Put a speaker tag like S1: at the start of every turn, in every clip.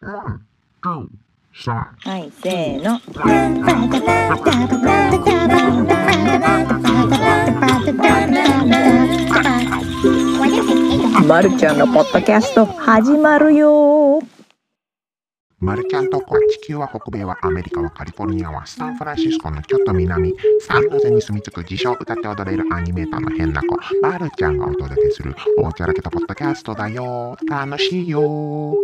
S1: はい、せーの。まるちゃんのポッドキャスト始まるよ。
S2: マルちゃんとこは地球は北米はアメリカはカリフォルニアはサンフランシスコのちょっと南サンノゼに住み着く自称歌って踊れるアニメーターの変な子。マルちゃんがお届けするおちゃらけたポッドキャストだよ。楽しいよ。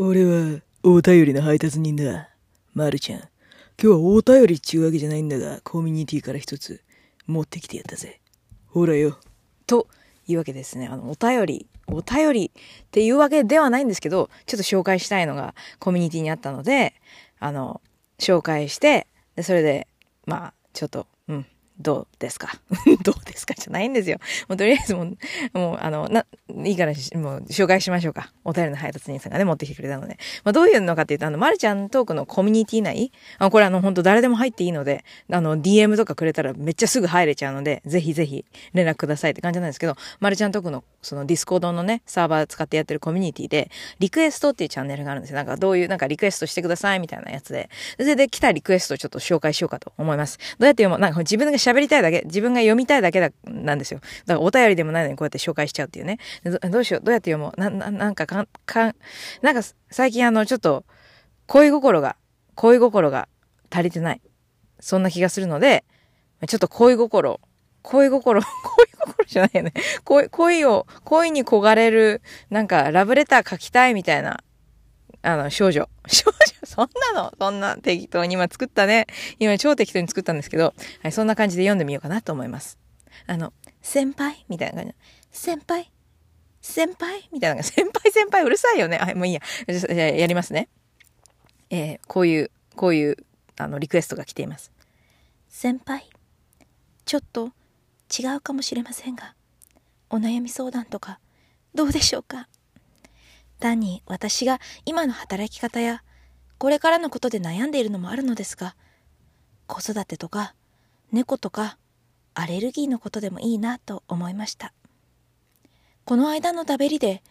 S3: 俺はお便りの配達人だ。まるちゃん。今日はお便りっちゅうわけじゃないんだが、コミュニティから一つ持ってきてやったぜ。ほらよ。
S1: というわけですね。あの、お便り、お便りっていうわけではないんですけど、ちょっと紹介したいのがコミュニティにあったので、あの、紹介して、でそれで、まあ、ちょっと、うん、どうですか？どうですか？じゃないんですよ。もうとりあえずもう、もう、あの、な、いいからもう紹介しましょうか。お便りの配達人さんがね、持ってきてくれたので。まあ、どういうのかっていうと、あの、まるちゃんトークのコミュニティ内、あこれあの、本当誰でも入っていいので、あの、DM とかくれたらめっちゃすぐ入れちゃうので、ぜひぜひ連絡くださいって感じなんですけど、まるちゃんトークの、そのディスコードのね、サーバー使ってやってるコミュニティで、リクエストっていうチャンネルがあるんですよ。なんかどういう、なんかリクエストしてくださいみたいなやつで。それで来たリクエストをちょっと紹介しようかと思います。どうやって読むなんか自分が喋りたいだけ、自分が読みたいだけだ、なんですよ。だからお便りでもないのにこうやって紹介しちゃうっていうね。どうしよう、どうやって読もう。な、な、なんかかん、かん、なんか最近あの、ちょっと、恋心が、恋心が足りてない。そんな気がするので、ちょっと恋心を、恋心、恋心じゃないよね。恋、恋を、恋に焦がれる、なんかラブレター書きたいみたいな、あの、少女。少女、そんなの？そんな適当に今作ったね。今超適当に作ったんですけど、はい、そんな感じで読んでみようかなと思います。あの、先輩？みたいな感じ。先輩？先輩？みたいな。先輩先輩？うるさいよね。はい、もういいや。じゃやりますね。えー、こういう、こういう、あの、リクエストが来ています。先輩、ちょっと違うかもしれませんが、お悩み相談とか、どうでしょうか？単に私が今の働き方やこれからのことで悩んでいるのもあるのですが子育てとか猫とかアレルギーのことでもいいなと思いました。この間のダベリで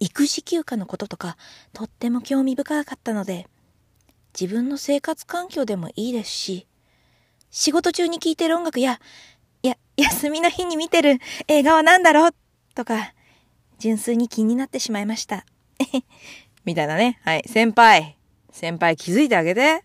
S1: 育児休暇のこととかとっても興味深かったので自分の生活環境でもいいですし仕事中に聴いてる音楽やや休みの日に見てる映画は何だろう？とか純粋に気になってしまいました。みたいなね。はい。先輩。先輩気づいてあげて。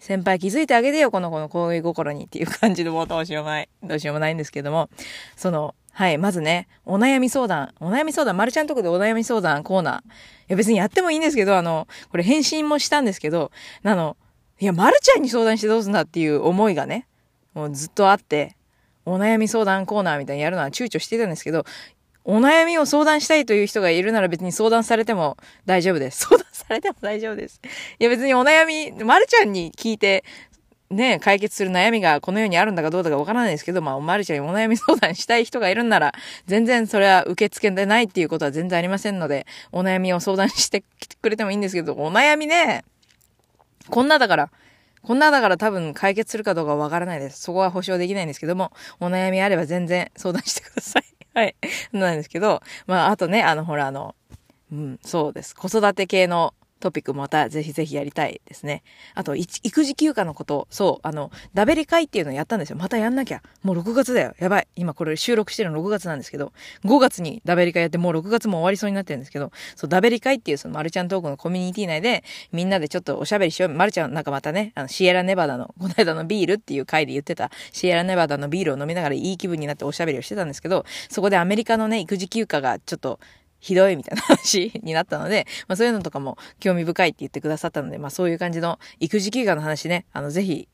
S1: 先輩気づいてあげてよ、この子の恋心にっていう感じでもうどうしようもない。どうしようもないんですけども。その、はい。まずね、お悩み相談。お悩み相談、まるちゃんとこでお悩み相談コーナー。いや別にやってもいいんですけど、あの、これ返信もしたんですけど、あの、いや、まるちゃんに相談してどうすんだっていう思いがね、もうずっとあって、お悩み相談コーナーみたいにやるのは躊躇してたんですけど、お悩みを相談したいという人がいるなら別に相談されても大丈夫です。相談されても大丈夫です。いや別にお悩み、まるちゃんに聞いて、ね、解決する悩みがこの世にあるんだかどうだかわからないですけど、まあ、まるちゃんにお悩み相談したい人がいるんなら、全然それは受け付けてないっていうことは全然ありませんので、お悩みを相談してきてくれてもいいんですけど、お悩みね、こんなだから、こんなだから多分解決するかどうかわからないです。そこは保証できないんですけども、お悩みあれば全然相談してください。はい。なんですけど、まあ、あとね、あの、ほら、あの、うん、そうです。子育て系のトピックまたぜひぜひやりたいですね。あと、育児休暇のこと、そう、あの、ダベリ会っていうのをやったんですよ。またやんなきゃ。もう6月だよ。やばい。今これ収録してるの6月なんですけど、5月にダベリ会やってもう6月も終わりそうになってるんですけど、そう、ダベリ会っていうそのマルちゃんトークのコミュニティ内で、みんなでちょっとおしゃべりしよう。マルちゃんなんかまたね、あの、シエラネバダの、この間のビールっていう回で言ってた、シエラネバダのビールを飲みながらいい気分になっておしゃべりをしてたんですけど、そこでアメリカのね、育児休暇がちょっと、ひどいみたいな話になったので、まあそういうのとかも興味深いって言ってくださったので、まあそういう感じの育児休暇の話ね、あのぜひ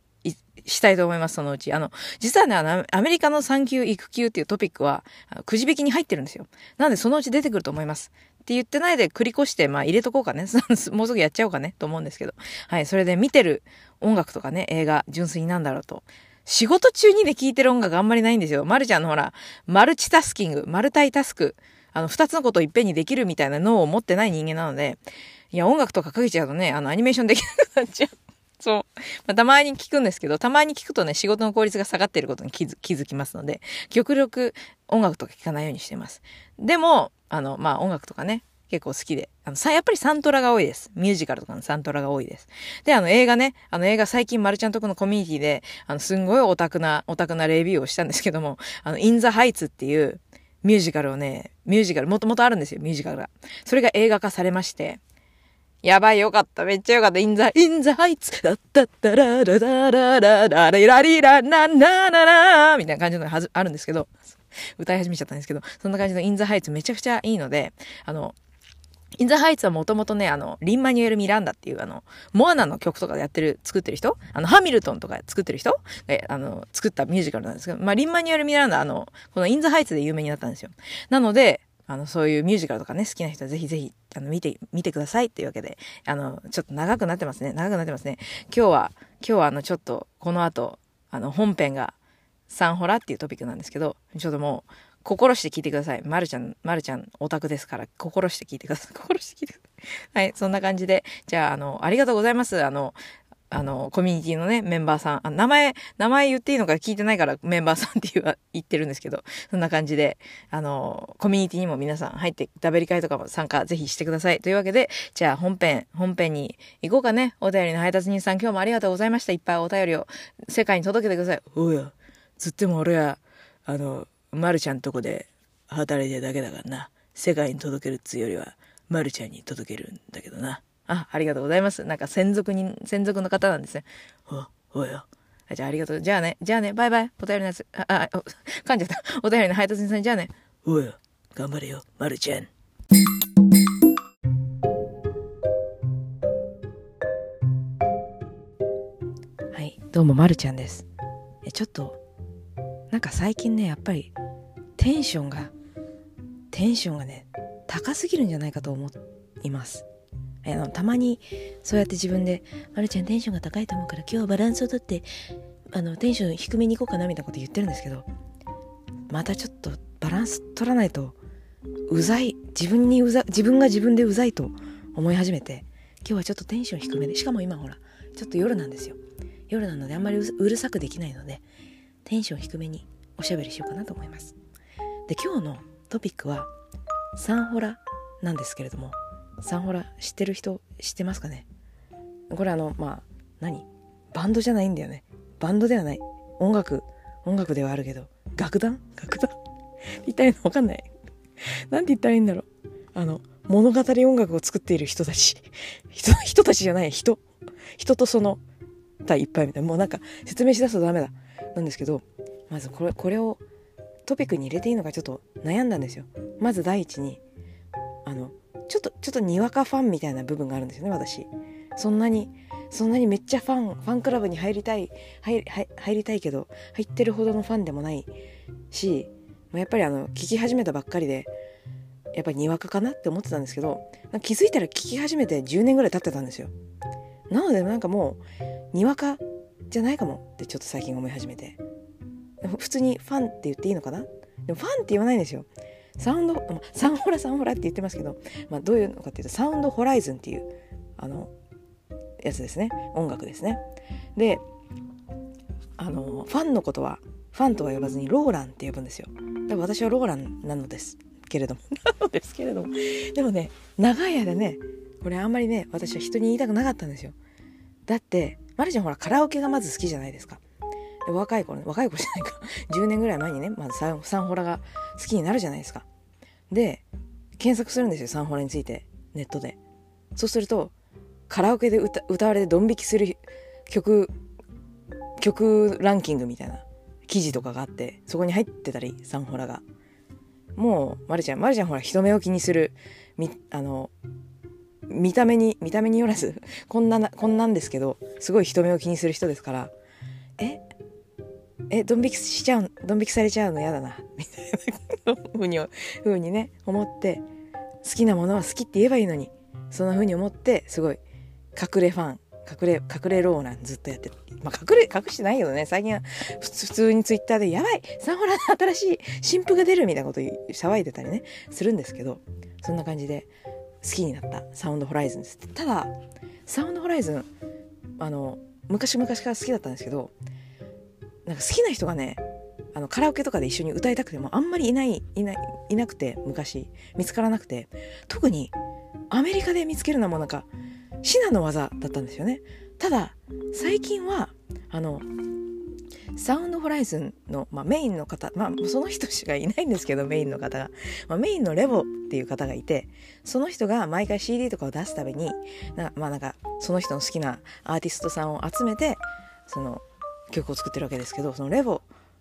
S1: したいと思います、そのうち。あの、実はね、あの、アメリカの産休育休っていうトピックは、くじ引きに入ってるんですよ。なので、そのうち出てくると思います。って言ってないで繰り越して、まあ入れとこうかね。もうすぐやっちゃおうかね、と思うんですけど。はい、それで見てる音楽とかね、映画、純粋になんだろうと。仕事中にね、聴いてる音楽あんまりないんですよ。まるちゃんのほら、マルチタスキング、マルタイタスク。あの、二つのことをいっぺんにできるみたいな脳を持ってない人間なので、いや、音楽とかかけちゃうとね、あの、アニメーションできなくなっちゃう。そう。まあ、たまに聞くんですけど、たまに聞くとね、仕事の効率が下がっていることに気づ気づきますので、極力音楽とか聞かないようにしてます。でも、あの、まあ、音楽とかね、結構好きで。あの、さ、やっぱりサントラが多いです。ミュージカルとかのサントラが多いです。で、あの、映画ね、あの、映画最近、マルちゃんとこのコミュニティで、あの、すんごいオタクな、オタクなレビューをしたんですけども、あの、インザハイツっていうミュージカルをね、ミュージカル、もともとあるんですよ、ミュージカルが。それが映画化されまして、やばい、よかった、めっちゃよかった、インザ、インザハイツ、だったったらららららららららららららららみたいな感じのはずあるんですけど、歌い始めちゃったんですけど、そんな感じのインザハイツめちゃくちゃいいので、あの、インザハイツはもともとね、あの、リン・マニュエル・ミランダっていう、あの、モアナの曲とかでやってる、作ってる人？あの、ハミルトンとか作ってる人？が、あの、作ったミュージカルなんですけど、まあ、リン・マニュエル・ミランダ、あの、このインザハイツで有名になったんですよ。なので、あの、そういうミュージカルとかね、好きな人はぜひぜひ、あの、見て、見てくださいっていうわけで、あの、ちょっと長くなってますね。長くなってますね。今日は、今日はあの、ちょっと、この後、あの、本編が、サンホラっていうトピックなんですけど、ちょっともう、心して聞いてください。まるちゃん、まるちゃんオタクですから、心して聞いてください。心して聞いてください。はい、そんな感じで、じゃあ、あの、ありがとうございます。あの、あの、コミュニティのね、メンバーさん。あ名前、名前言っていいのか聞いてないからメンバーさんって言言ってるんですけど、そんな感じで、あの、コミュニティにも皆さん入って、ダベリ会とかも参加ぜひしてください。というわけで、じゃあ本編、本編に行こうかね。お便りの配達人さん、今日もありがとうございました。いっぱいお便りを世界に届けてください。
S3: おや、つっても俺は、あの、まるちゃんとこで働いてるだけだからな。世界に届けるっつうよりは、まるちゃんに届けるんだけどな。
S1: あ、ありがとうございます。なんか専属に、専属の方なんですね。
S3: お、おや。
S1: あじゃあありがとう。じゃあね、じゃあね、バイバイ。お便りのやつ、あ、あ、噛んじゃった。お便りの配達人さん、じゃあね。
S3: おや、頑張れよ、まるちゃん。
S1: はい、どうも、まるちゃんです。え、ちょっと、なんか最近ね、やっぱり、テンションが、テンションがね、高すぎるんじゃないかと思います。あの、たまに、そうやって自分で、まるちゃんテンションが高いと思うから、今日はバランスをとって、あの、テンション低めに行こうかな、みたいなこと言ってるんですけど、またちょっと、バランス取らないと、うざい、自分にうざ、自分が自分でうざいと思い始めて、今日はちょっとテンション低めで、しかも今ほら、ちょっと夜なんですよ。夜なのであんまりうるさくできないのでテンション低めにおしゃべりしようかなと思います。で今日のトピックはサンホラなんですけれどもサンホラ知ってる人知ってますかね？これあのまあ何？バンドじゃないんだよね。バンドではない。音楽音楽ではあるけど楽団？楽団？言ったらいいのわかんない。なんて言ったらいいんだろう。あの物語音楽を作っている人たち。人人たちじゃない。人。人とそのいっぱいみたいな。もうなんか説明しだすとダメだ。なんですけどまずこれこれをトピックに入れていいのかちょっと悩んだんですよ。まず第一にあのちょっとちょっとにわかファンみたいな部分があるんですよね私。そんなにそんなにめっちゃファンファンクラブに入りたい入りたいけど入ってるほどのファンでもないしやっぱりあの聞き始めたばっかりでやっぱりにわかかなって思ってたんですけど気づいたら聞き始めて10年ぐらい経ってたんですよ。なのでなんかもうにわかじゃないかもってちょっと最近思い始めて。普通にファンって言っていいのかな？でもファンって言わないんですよ。サウンド、ま、サンホラサンホラって言ってますけど、まあ、どういうのかっていうとサウンドホライズンっていうあのやつですね。音楽ですね。であのファンのことはファンとは呼ばずにローランって呼ぶんですよ。だから私はローランなのです。けれども。なのですけれども。でもね長い間ねこれあんまりね私は人に言いたくなかったんですよ。だってマルちゃんほらカラオケがまず好きじゃないですか。で若い頃ね若い頃じゃないか。10年ぐらい前にねまずサンサンホラが好きになるじゃないですか。で検索するんですよサンホラについてネットで。そうするとカラオケで歌歌われてドン引きする曲曲ランキングみたいな記事とかがあってそこに入ってたりサンホラが。もうまるちゃんまるちゃんほら人目を気にする。みあの見た目に見た目によらず こんななこんなんですけどすごい人目を気にする人ですから。ええドン引きしちゃうドン引きされちゃうの嫌だな。みたいなふうにふうにね思って好きなものは好きって言えばいいのにそんなふうに思ってすごい隠れファン。隠れ隠れローランずっとやってまあ隠れ隠してないけどね。最近は普通にツイッターで「やばい。サンホラの新しい新譜が出る」みたいなこと騒いでたりね。するんですけどそんな感じで好きになった。サウンドホライズンですただサウンドホライズンあの昔々から好きだったんですけどなんか好きな人がねあのカラオケとかで一緒に歌いたくてもあんまりいないいないいなくて昔。見つからなくて。特にアメリカで見つけるのもなんか至難の技だったんですよねただ最近はあのサウンドホライズンの、まあ、メインの方、まあ、その人しかいないんですけど、メインの方が。まあ、メインのレボっていう方がいて、その人が毎回 CD とかを出すたびに、なまあなんか、その人の好きなアーティストさんを集めて、その曲を作ってるわけですけど、そのレボ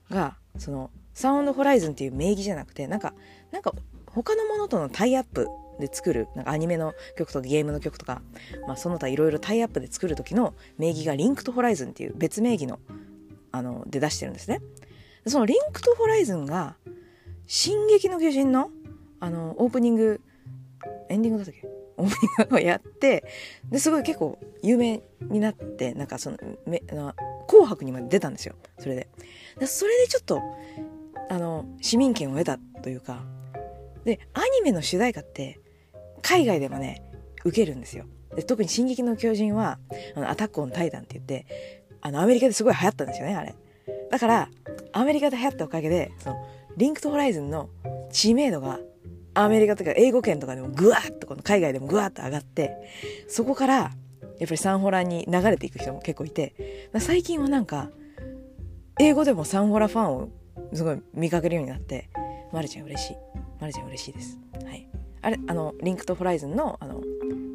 S1: が、その、サウンドホライズンっていう名義じゃなくて、なんか、なんか、他のものとのタイアップで作るなんかアニメの曲とかゲームの曲とか、まあ、その他いろいろタイアップで作る時の名義がリンクとホライズンっていう別名義のあので出してるんですね。そのリンクとホライズンが「進撃の巨人の」あのオープニングエンディングだったっけ？オープニングを やってですごい結構有名になってなんかそのめな紅白にまで出たんですよ。それで。でそれでちょっとあの市民権を得たというか。でアニメの主題歌って海外でもね受けるんですよで特に「進撃の巨人は」あのアタックオンタイタンって言ってあの、アメリカですごい流行ったんですよね、あれ。だから、アメリカで流行ったおかげで、その、リンクトホライズンの知名度が、アメリカとか英語圏とかでもぐわっと、この海外でもぐわっと上がって、そこから、やっぱりサンホラに流れていく人も結構いて、最近はなんか、英語でもサンホラファンをすごい見かけるようになって、まるちゃん嬉しい。まるちゃん嬉しいです。はい。あれ、あの、リンクトホライズンの、あの、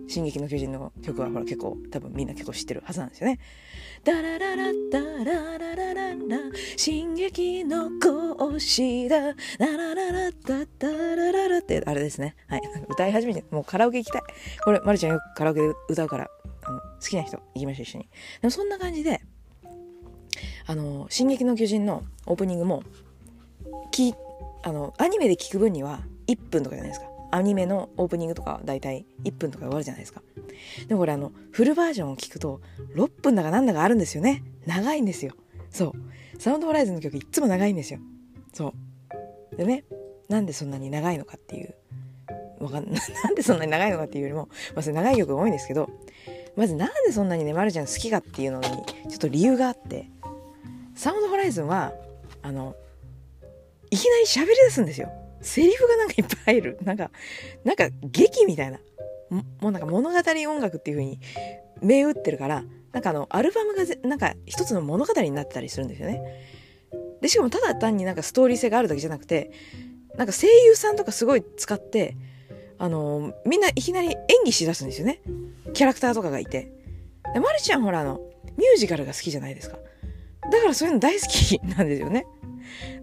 S1: 進撃の巨人の曲はほら結構多分みんな結構知ってるはずなんですよね。ダラララダラララララ進撃の講師だララララダダラララってあれですね。はい。歌い始めてもうカラオケ行きたい。これ、まるちゃんよくカラオケで歌うから、好きな人行きましょう一緒に。でもそんな感じで、あの、進撃の巨人のオープニングも、きあの、アニメで聞く分には1分とかじゃないですか。アニメのオープニングとかだいたい1分とか終わるじゃないですか。でもこれあの、フルバージョンを聞くと6分だかなんだかあるんですよね。長いんですよ。そう。サウンドホライズンの曲いっつも長いんですよ。そう。でね、なんでそんなに長いのかっていう、わかんな、なんでそんなに長いのかっていうよりも、まあ長い曲が多いんですけど、まずなんでそんなにね、まるちゃん好きかっていうのに、ちょっと理由があって、サウンドホライズンは、あの、いきなり喋り出すんですよ。セリフがなんかいっぱい入る。なんか、なんか劇みたいな。もうなんか物語音楽っていう風に銘打ってるから、なんかあの、アルバムがなんか一つの物語になってたりするんですよね。で、しかもただ単になんかストーリー性があるだけじゃなくて、なんか声優さんとかすごい使って、あのみんないきなり演技しだすんですよね。キャラクターとかがいて。で、まるちゃんほらあの、ミュージカルが好きじゃないですか。だからそういうの大好きなんですよね。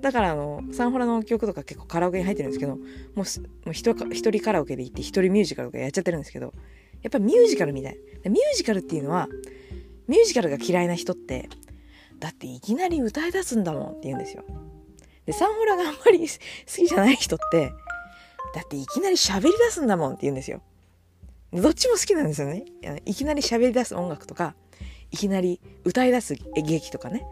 S1: だからあの、サンホラの曲とか結構カラオケに入ってるんですけど、もう一人カラオケで行って一人ミュージカルとかやっちゃってるんですけど、やっぱミュージカルみたい。ミュージカルっていうのは、ミュージカルが嫌いな人って、だっていきなり歌い出すんだもんって言うんですよ。で、サンホラがあんまり好きじゃない人って、だっていきなり喋り出すんだもんって言うんですよ。どっちも好きなんですよね。いきなり喋り出す音楽とか、いきなり歌い出す劇とかね。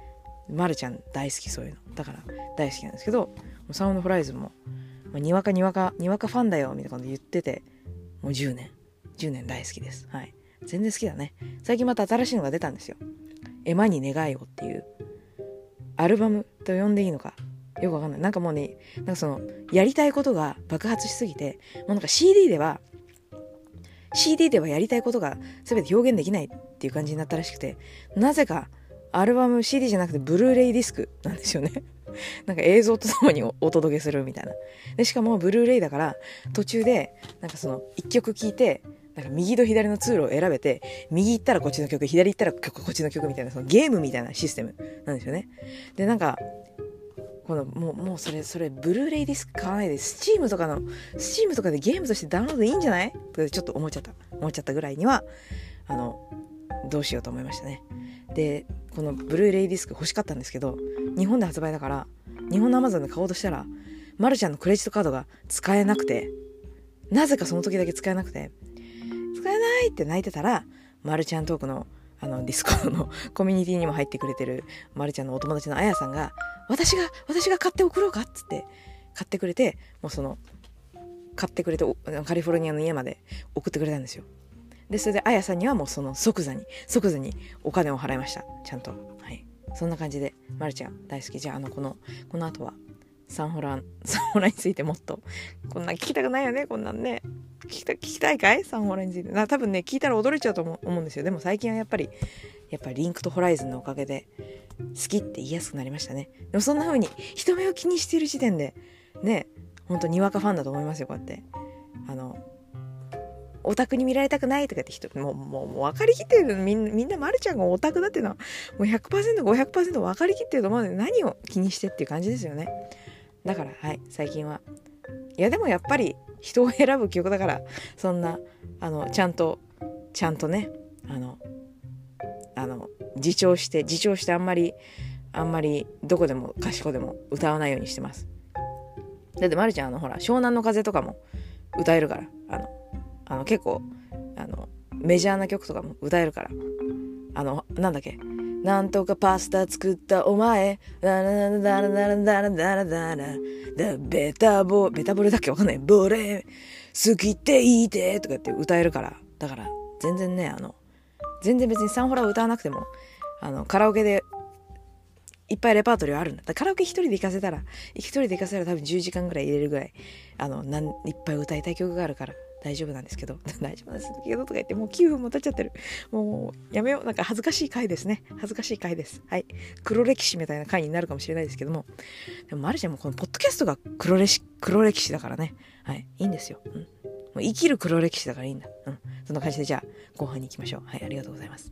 S1: まるちゃん大好きそういうの。だから大好きなんですけど、サウンドフライズも、まあ、にわかにわか、にわかファンだよみたいな感じで言ってて、もう10年。10年大好きです。はい。全然好きだね。最近また新しいのが出たんですよ。エマに願いをっていう、アルバムと呼んでいいのか、よくわかんない。なんかもうね、なんかその、やりたいことが爆発しすぎて、もうなんか CD では、CD ではやりたいことが全て表現できないっていう感じになったらしくて、なぜかアルバム CD じゃなくてブルーレイディスクなんですよね。なんか映像とともにお届けするみたいな。で、しかもブルーレイだから途中でなんかその一曲聴いてなんか右と左の通路を選べて、右行ったらこっちの曲、左行ったらこっちの曲みたいな、そのゲームみたいなシステムなんですよね。で、なんか、この、もう、もうそれ、それ、ブルーレイディスク買わないで、スチームとかの、Steam とかでゲームとしてダウンロードいいんじゃない？とちょっと思っちゃった。思っちゃったぐらいには、あの、どうしようと思いましたね。で、このブルーレイディスク欲しかったんですけど、日本で発売だから、日本のアマゾンで買おうとしたら、まるちゃんのクレジットカードが使えなくて、なぜかその時だけ使えなくて、使えないって泣いてたら、まるちゃんトークのあの Discord の コミュニティにも入ってくれてるまるちゃんのお友達のあやさんが、私が、私が買って送ろうかっつって、買ってくれて、もうその、買ってくれて、カリフォルニアの家まで送ってくれたんですよ。で、それで、あやさんにはもうその即座に、即座にお金を払いました。ちゃんと。はい。そんな感じで、まるちゃん大好き。じゃあ、あの、この、この後は、サンホラン、サンホランについてもっと、こんなん聞きたくないよね、こんなんね。聞きた聞きたいかい？サンホランについて。な多分ね、聞いたら驚いちゃうと思う思うんですよ。でも最近はやっぱり、やっぱリンクとホライズンのおかげで、好きって言いやすくなりましたね。でもそんな風に、人目を気にしている時点で、ね、ほんとにわかファンだと思いますよ、こうやって。あの、オタクに見られたくないとかって人、もう、もう、もう分かりきってるみんな、みんな、まるちゃんがオタクだっていうのは、もう100%、500%分かりきってると思うので、何を気にしてっていう感じですよね。だから、はい、最近は。いや、でもやっぱり、人を選ぶ曲だから、そんな、あの、ちゃんと、ちゃんとね、あの、あの、自重して、自重してあんまり、あんまり、どこでも、かしこでも歌わないようにしてます。だって、まるちゃん、あの、ほら、湘南の風とかも歌えるから、あの、あの結構あのメジャーな曲とかも歌えるから。あのなんだっけ？なんとかパスタ作ったお前。ダラダラダラダラダラダラ。ダベタボベタボレだっけ？わかんない。ボレ好きって言いてとかって歌えるから。だから全然ねあの全然別にサンホラ歌わなくてもあのカラオケでいっぱいレパートリーあるんだ。だカラオケ一人で行かせたら、一人で行かせたら多分10時間ぐらい入れるぐらい、あの、なんいっぱい歌いたい曲があるから、大丈夫なんですけど、大丈夫なんですけどとか言って、もう9分も経っちゃってる。もう、やめよう。なんか恥ずかしい回ですね。恥ずかしい回です。はい。黒歴史みたいな回になるかもしれないですけども、でも、マルちゃんもこのポッドキャストが黒歴史、黒歴史だからね。はい。いいんですよ。うん。もう生きる黒歴史だからいいんだ。うん。そんな感じで、じゃあ、後半に行きましょう。はい。ありがとうございます。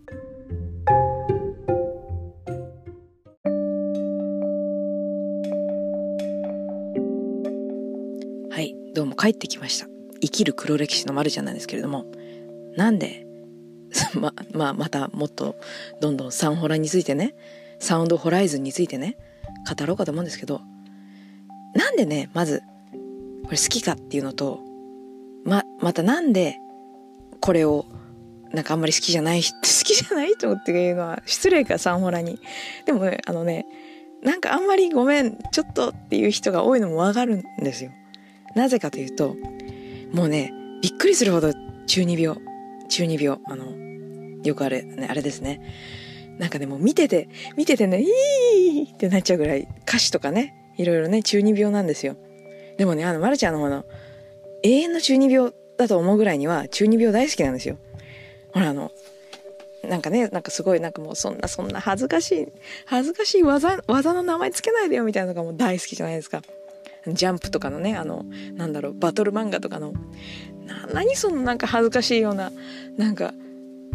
S1: はい、どうも帰ってきました。生きる黒歴史のまるちゃんなんですけれども、なんで、ま、まあ、またもっとどんどんサンホラについてね、サウンドホライズンについてね、語ろうかと思うんですけど、なんでね、まず、これ好きかっていうのと、ま、またなんで、これを、なんかあんまり好きじゃない、好きじゃない人っていうのは失礼か、サンホラに。でもね、あのね、なんかあんまりごめん、ちょっとっていう人が多いのもわかるんですよ。なぜかというと、もうね、びっくりするほど中二病、中二病、あの、よくあれ、ね、あれですね。なんかね、も見てて、見ててね、いいってなっちゃうぐらい、歌詞とかね、いろいろね、中二病なんですよ。でもね、あの、まるちゃんの方の、永遠の中二病だと思うぐらいには、中二病大好きなんですよ。ほら、あの、なんかね、なんかすごい、なんかもうそんな、そんな恥ずかしい、恥ずかしい技、技の名前つけないでよみたいなのがもう大好きじゃないですか。ジャンプとかのね、あの、なんだろう、バトル漫画とかの、な、何そのなんか恥ずかしいような、なんか、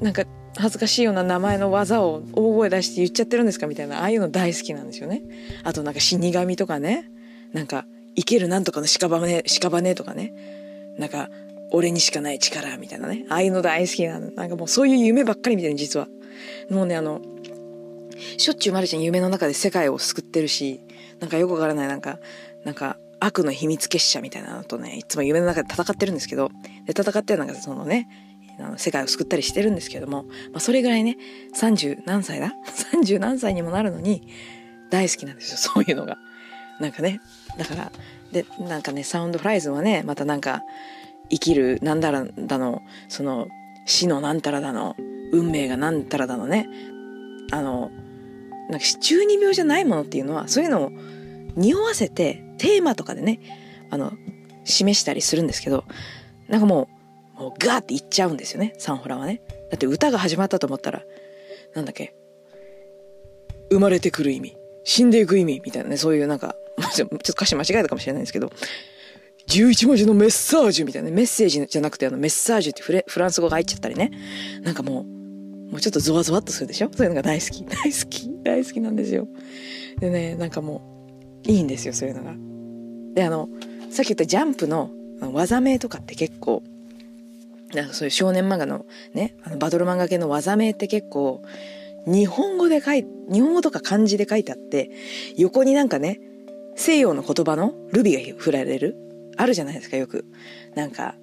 S1: なんか恥ずかしいような名前の技を大声出して言っちゃってるんですかみたいな、ああいうの大好きなんですよね。あとなんか死神とかね、なんか、生けるなんとかの屍、屍とかね、なんか、俺にしかない力みたいなね、ああいうの大好きなの。なんかもうそういう夢ばっかり見てる実は。もうね、あの、しょっちゅうマルちゃん夢の中で世界を救ってるし、なんかよくわからない、なんか、なんか悪の秘密結社みたいなのとね、いつも夢の中で戦ってるんですけど、で、戦ってなんかそのね、世界を救ったりしてるんですけども、まあそれぐらいね、30何歳だ ?30 何歳にもなるのに、大好きなんですよ、そういうのが。なんかね、だから、で、なんかね、サウンドフライズはね、またなんか、生きるなんだらだの、その、死のなんたらだの、運命がなんたらだのね、あの、なんか中二病じゃないものっていうのは、そういうのを匂わせて、テーマとかでね、あの、示したりするんですけど、なんかもう、もうガーって言っちゃうんですよね、サンホラはね。だって歌が始まったと思ったら、なんだっけ、生まれてくる意味、死んでいく意味、みたいなね、そういうなんか、ちょっと歌詞間違えたかもしれないんですけど、11文字のメッサージュみたいな、メッセージじゃなくてあのメッサージュってフレフランス語が入っちゃったりね。なんかもう、もうちょっとゾワゾワっとするでしょ？そういうのが大好き。大好き。大好きなんですよ。でね、なんかもう、いいんですよ、そういうのが。で、あの、さっき言ったジャンプの技名とかって結構、なんかそういう少年漫画のね、あのバトル漫画系の技名って結構、日本語で書い、日本語とか漢字で書いてあって、横になんかね、西洋の言葉のルビが振られるあるじゃないですか、よく。なんか、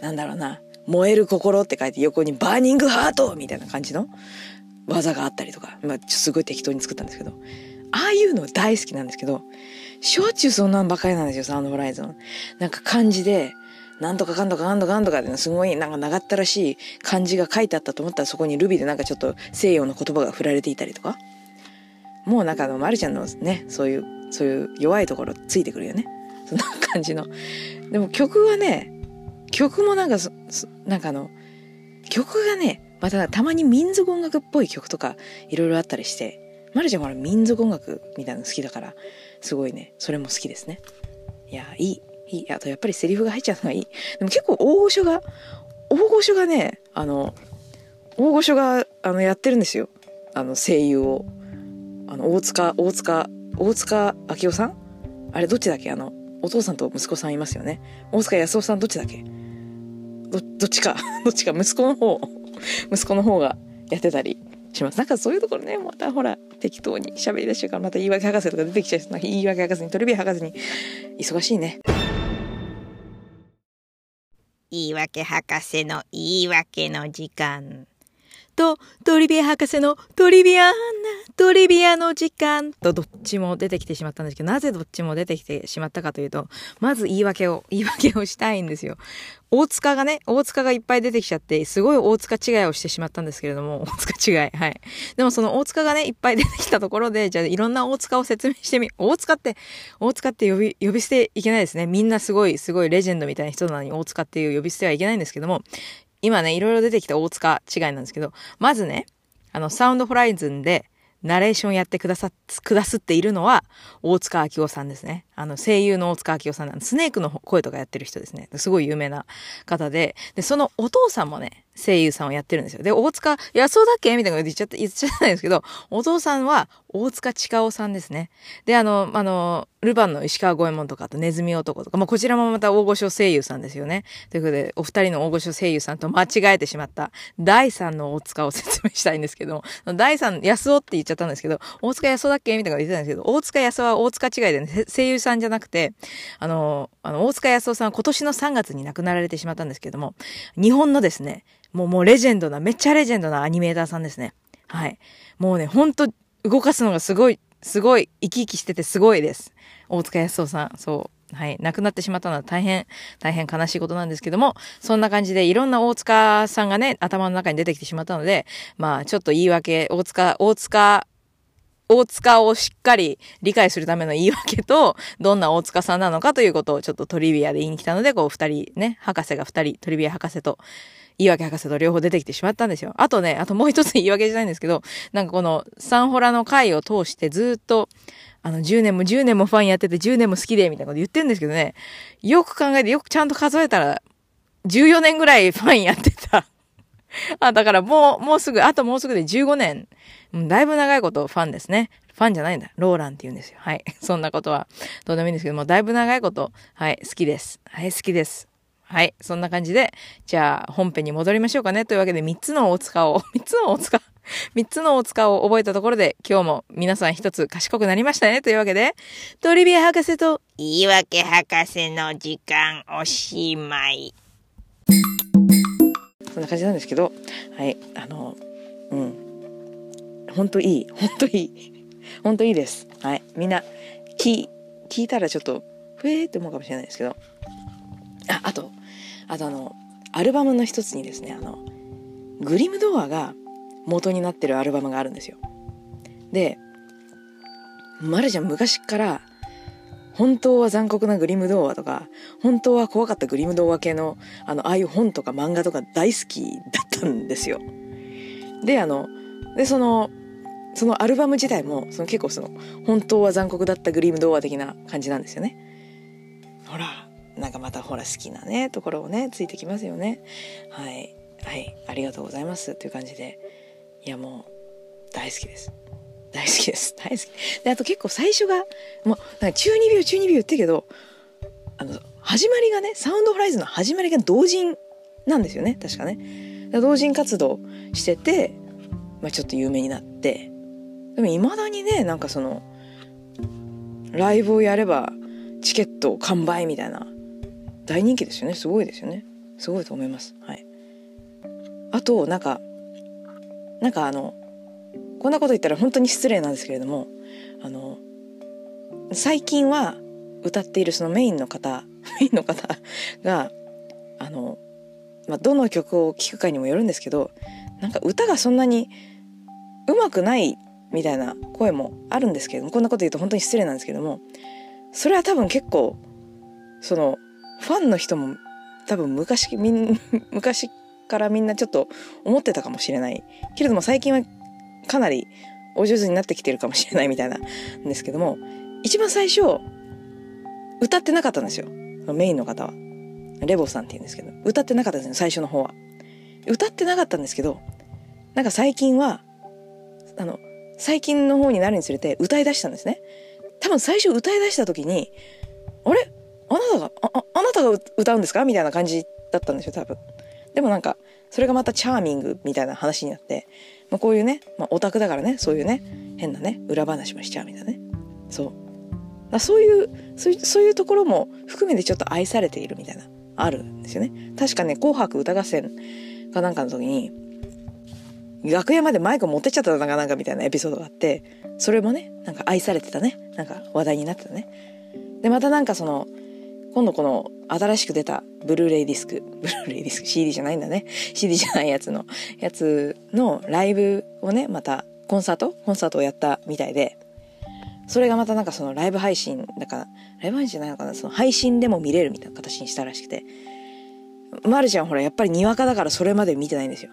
S1: なんだろうな、燃える心って書いて横にバーニングハートみたいな感じの技があったりとか、まあ、すごい適当に作ったんですけど、ああいうの大好きなんですけど、しょっちゅうそんなんばかりなんですよ、サウンドホライゾン。なんか漢字で、なんとかかんとかかんとかかんとかってすごいなんか長ったらしい漢字が書いてあったと思ったらそこにルビーでなんかちょっと西洋の言葉が振られていたりとか。もうなんかあの、まるちゃんのね、そういう、そういう弱いところついてくるよね。そんな感じの。でも曲はね、曲もなんか、そなんかあの、曲がね、またたまに民族音楽っぽい曲とかいろいろあったりして、まるちゃんほら民族音楽みたいなの好きだから、すごいね、それも好きですね。いや、いい。いい。あとやっぱりセリフが入っちゃうのがいい。でも結構大御所が、大御所がね、あの、大御所が、あの、やってるんですよ。あの、声優を。あの、大塚、大塚、大塚明夫さん？あれどっちだっけ？あの、お父さんと息子さんいますよね。大塚康夫さんどっちだっけ？ど、どっちか、どっちか、息子の方、息子の方がやってたりします。なんかそういうところね、またほら、適当に喋り出してからまた言い訳博士とか出てきちゃう。な言い訳博士にトリビア博士に、忙しいね。
S4: 言い訳博士の言い訳の時間。
S1: と、トリビア博士のトリビアな、トリビアの時間とどっちも出てきてしまったんですけど、なぜどっちも出てきてしまったかというと、まず言い訳を、言い訳をしたいんですよ。大塚がね、大塚がいっぱい出てきちゃって、すごい大塚違いをしてしまったんですけれども、大塚違い、はい。でもその大塚がね、いっぱい出てきたところで、じゃあいろんな大塚を説明してみ、大塚って、大塚って呼び、呼び捨ていけないですね。みんなすごい、すごいレジェンドみたいな人なのに大塚っていう呼び捨てはいけないんですけども、今ね、いろいろ出てきた大塚違いなんですけど、まずね、あの、サウンドホライズンで、ナレーションやってくださ、くだすっているのは、大塚明夫さんですね。あの、声優の大塚明夫さんなんスネークの声とかやってる人ですね。すごい有名な方で、で、そのお父さんもね、声優さんをやってるんですよ。で、大塚、安尾だっけみたいなこと言っちゃって、言っちゃったんですけど、お父さんは大塚近夫さんですね。で、あの、あの、ルパンの石川五右衛門とか、あとネズミ男とか、まあ、こちらもまた大御所声優さんですよね。ということで、お二人の大御所声優さんと間違えてしまった第三の大塚を説明したいんですけども、第三、安尾って言っちゃったんですけど、大塚安尾だっけみたいなこと言ってたんですけど、大塚安尾は大塚違いでね、声優さんじゃなくて、あの、あの、大塚康夫さんは今年の3月に亡くなられてしまったんですけども、日本のですね、もうもうレジェンドな、めっちゃレジェンドなアニメーターさんですね。はい。もうね、ほんと動かすのがすごい、すごい、生き生きしててすごいです。大塚康夫さん、そう。はい。亡くなってしまったのは大変、大変悲しいことなんですけども、そんな感じでいろんな大塚さんがね、頭の中に出てきてしまったので、まあ、ちょっと言い訳、大塚、大塚大塚をしっかり理解するための言い訳と、どんな大塚さんなのかということをちょっとトリビアで言いに来たので、こう二人ね、博士が二人、トリビア博士と、言い訳博士と両方出てきてしまったんですよ。あとね、あともう一つ言い訳じゃないんですけど、なんかこのサンホラの回を通してずっと、あの、10年も10年もファンやってて10年も好きで、みたいなこと言ってるんですけどね、よく考えてよくちゃんと数えたら、14年ぐらいファンやって。あ、だからもう、もうすぐ、あともうすぐで15年、だいぶ長いことファンですね。ファンじゃないんだ。ローランって言うんですよ。はい。そんなことはどうでもいいんですけども、だいぶ長いこと、はい、好きです。はい、好きです。はい。そんな感じで、じゃあ本編に戻りましょうかね。というわけで3つの大塚を、3つの大塚、3つの大塚を覚えたところで、今日も皆さん一つ賢くなりましたね。というわけで、トリビア博士と
S4: 言い訳博士の時間おしまい。
S1: そんな感じなんですけど、はい。あの、うん。ほんといい。ほんといい。ほんといいです。はい。みんな、聞、聞いたらちょっと、ふえーって思うかもしれないですけど。あ、あと、あとあの、アルバムの一つにですね、あの、グリム童話が元になってるアルバムがあるんですよ。で、まるちゃん昔から本当は残酷なグリム童話とか、本当は怖かったグリム童話系の、あの、ああいう本とか漫画とか大好きだったんですよ。で、あの、で、その、そのアルバム自体もその結構その本当は残酷だったグリム童話的な感じなんですよね。ほらなんかまたほら好きなねところをねついてきますよね。はいはいありがとうございますという感じでいやもう大好きです。大好きです。大好き。で、あと結構最初が、もう、なんか中二病中二病言ってけど、あの、始まりがね、サウンドフライズの始まりが同人なんですよね、確かね。同人活動してて、まあちょっと有名になって、でも未だにねなんかそのライブをやればチケット完売みたいな大人気ですよねすごいですよねすごいと思いますはいあとなんかなんかあのこんなこと言ったら本当に失礼なんですけれどもあの最近は歌っているそのメインの方 メインの方があの、まあ、どの曲を聴くかにもよるんですけどなんか歌がそんなに上手くないみたいな声もあるんですけどもこんなこと言うと本当に失礼なんですけどもそれは多分結構そのファンの人も多分昔みん 昔からみんなちょっと思ってたかもしれないけれども最近はかなりお上手になってきてるかもしれないみたいなんですけども一番最初歌ってなかったんですよ。メインの方は。レボさんって言うんですけど歌ってなかったんですよ最初の方は。歌ってなかったんですけどなんか最近はあの最近の方になるにつれて歌い出したんですね。多分最初歌い出した時にあれ？あなたがああなたが歌うんですか？みたいな感じだったんですよ多分。でもなんかそれがまたチャーミングみたいな話になって、まあ、こういうね、まあ、オタクだからねそういうね変なね裏話もしちゃうみたいなね。そう。だからそういうそういうところも含めてちょっと愛されているみたいなあるんですよね。確かね「紅白歌合戦」かなんかの時に楽屋までマイク持ってっちゃったのかなんかみたいなエピソードがあってそれもねなんか愛されてたね。なんか話題になってたね。でまたなんかその今度この新しく出たブルーレイディスク。ブルーレイディスク？CD じゃないんだね。CD じゃないやつの。やつのライブをねまたコンサート？コンサートをやったみたいで。それがまたなんかそのライブ配信だからライブ配信じゃないのかな。その配信でも見れるみたいな形にしたらしくて。まるちゃんほらやっぱりにわかだからそれまで見てないんですよ。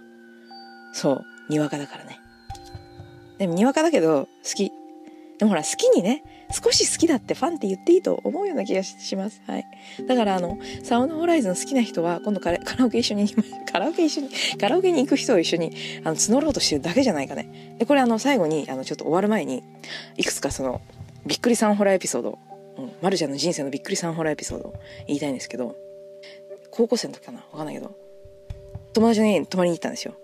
S1: そう。にわかだからね。でもにわかだけど好き。でもほら好きにね少し好きだってファンって言っていいと思うような気がします。はい。だからあのサウンドホライズン好きな人は今度カラカラオケ一緒に カラオケ一緒にカラオケに行く人を一緒にあの募ろうとしてるだけじゃないかね。でこれあの最後にあのちょっと終わる前にいくつかそのびっくりサンホラーエピソード、うん、まるちゃんの人生のびっくりサンホラーエピソードを言いたいんですけど高校生の時かな？わかんないけど友達の家に泊まりに行ったんですよ。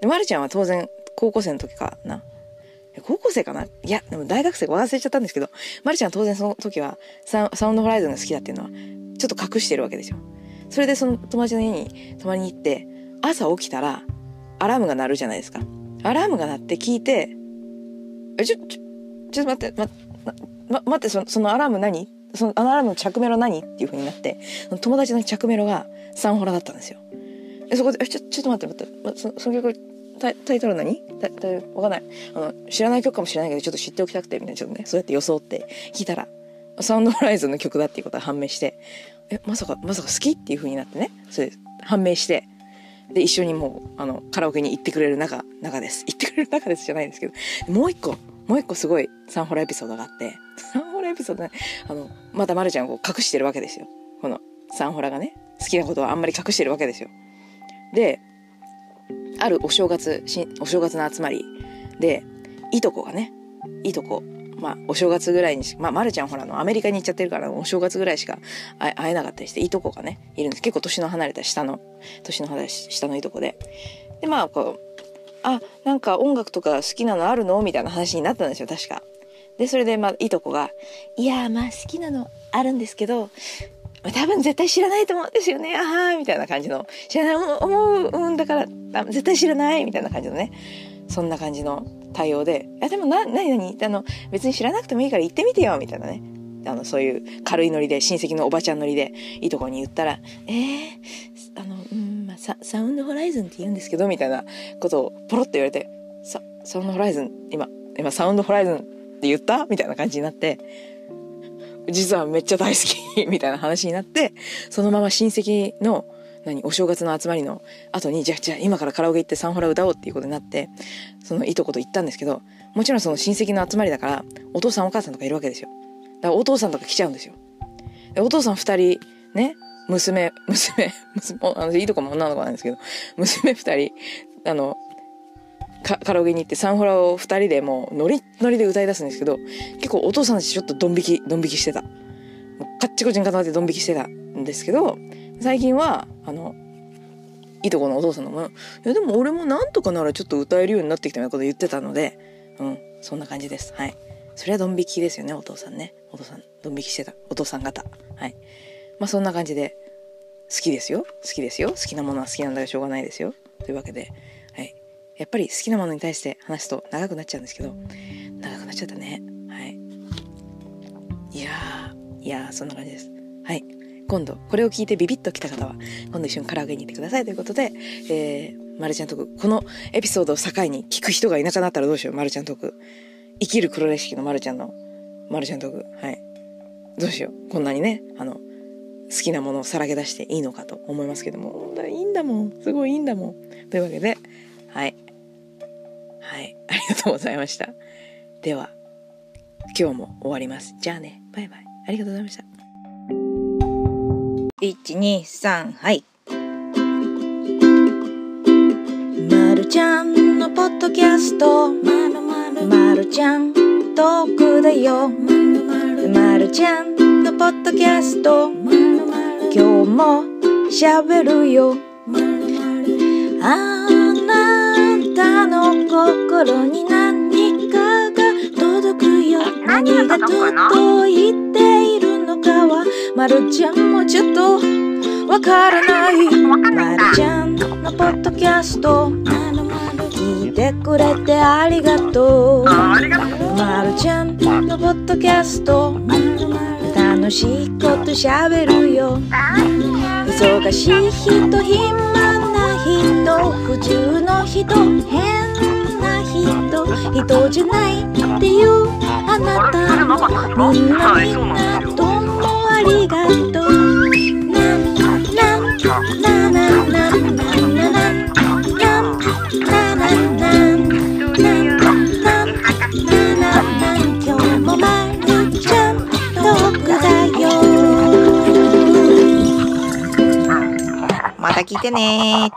S1: でまるちゃんは当然高校生の時かな？高校生かな？いやでも大学生忘れちゃったんですけどまるちゃん当然その時はサウサウンドホライズンが好きだっていうのはちょっと隠してるわけですよ。それでその友達の家に泊まりに行って朝起きたらアラームが鳴るじゃないですか。アラームが鳴って聞いてえちょちょちょっと待ってまま待ってそのそのアラーム何？そのアラームの着メロ何？っていう風になってその友達の着メロがサンホラだったんですよ。でそこでえちょちょっと待って待って、ま、そその曲タイトル何？タタイトルわかんない。あの知らない曲かもしれないけどちょっと知っておきたくてみたいなちょっとねそうやって装って聞いたらサウンドホライズンの曲だっていうことが判明してえまさかまさか好きっていう風になってねそれ判明してで一緒にもうあのカラオケに行ってくれる仲仲です。行ってくれる仲ですじゃないんですけどもう一個もう一個すごいサンホラエピソードがあってサンホラエピソードねあのまたまるちゃんを隠してるわけですよ。このサンホラがね好きなことはあんまり隠してるわけですよ。であるお正月お正月の集まりでいとこがねいとこまあお正月ぐらいにまあまるちゃんほらのアメリカに行っちゃってるからお正月ぐらいしか会えなかったりしていとこがねいるんです。結構年の離れた下の年の離れた下のいとこで。でまあこうあなんか音楽とか好きなのあるのみたいな話になったんですよ確か。でそれでまあいとこが「いやまあ好きなのあるんですけど多分絶対知らないと思うんですよね。あはみたいな感じの。知らない思ううんだから絶対知らないみたいな感じのね。そんな感じの対応で「いでもな何何？あの別に知らなくてもいいから行ってみてよ」みたいなね。あのそういう軽いノリで親戚のおばちゃんノリでいとこに言ったら「えー、あのうんまあササウンドホライズンって言うんですけど」みたいなことをポロッと言われて「ササウンドホライズン今今サウンドホライズンって言った?」みたいな感じになって。実はめっちゃ大好きみたいな話になってそのまま親戚の何お正月の集まりの後にじゃあじゃあ今からカラオケ行ってサンホラ歌おうっていうことになってそのいとこと言ったんですけどもちろんその親戚の集まりだからお父さんお母さんとかいるわけですよ。だからお父さんとか来ちゃうんですよ。でお父さん二人ね娘娘娘 あのいいとこも女の子なんですけど娘二人あのカラオケに行ってサンホラを二人でもうノリノリで歌い出すんですけど結構お父さんたちちょっとドン引きドン引きしてた。もうカッチコチに固まってドン引きしてたんですけど最近はあのいとこのお父さんのも「いやでも俺もなんとかならちょっと歌えるようになってきたようなこと言ってたのでうんそんな感じです。はい。それはドン引きですよねお父さんね。お父さんドン引きしてた。お父さん方。はい。まあそんな感じで好きですよ。好きですよ。好きなものは好きなんだからしょうがないですよ。というわけで。やっぱり好きなものに対して話すと長くなっちゃうんですけど長くなっちゃったねはいいやーいやーそんな感じですはい
S4: 今度、これを聞いてビビッと来た方は、今度一緒にカラオケに行ってくださいということで、えー、まるちゃんトーク、このエピソードを境に聞く人がいなくなったらどうしよう、まるちゃんトーク。生きる黒レシピのまるちゃんの、まるちゃんトーク。はい。どうしよう。こんなにね、あの、好きなものをさらけ出していいのかと思いますけども、いいんだもん。すごいいいんだもん。というわけで、はい。はい。ありがとうございました。では、今日も終わります。じゃあね、バイバイ。ありがとうございました。
S5: 123はい
S4: まるちゃんのポッドキャストまるまるまるちゃんトークだよまるまるまるちゃんのポッドキャストまるまる今日もしゃべるよ心に何かが届くよ何が届いているのかはまるちゃんもちょっとわからない。まるちゃんのポッドキャスト聞いてくれてありがとう。まるちゃんのポッドキャスト楽しいことしゃべるよ。忙しい人暇な人普通の人変人じゃないっていうあなた。もみんなみんなどうもありがとうなんなんなななななななななななんなんなんなななん今日もまるちゃんトークだよ
S5: また聞いてね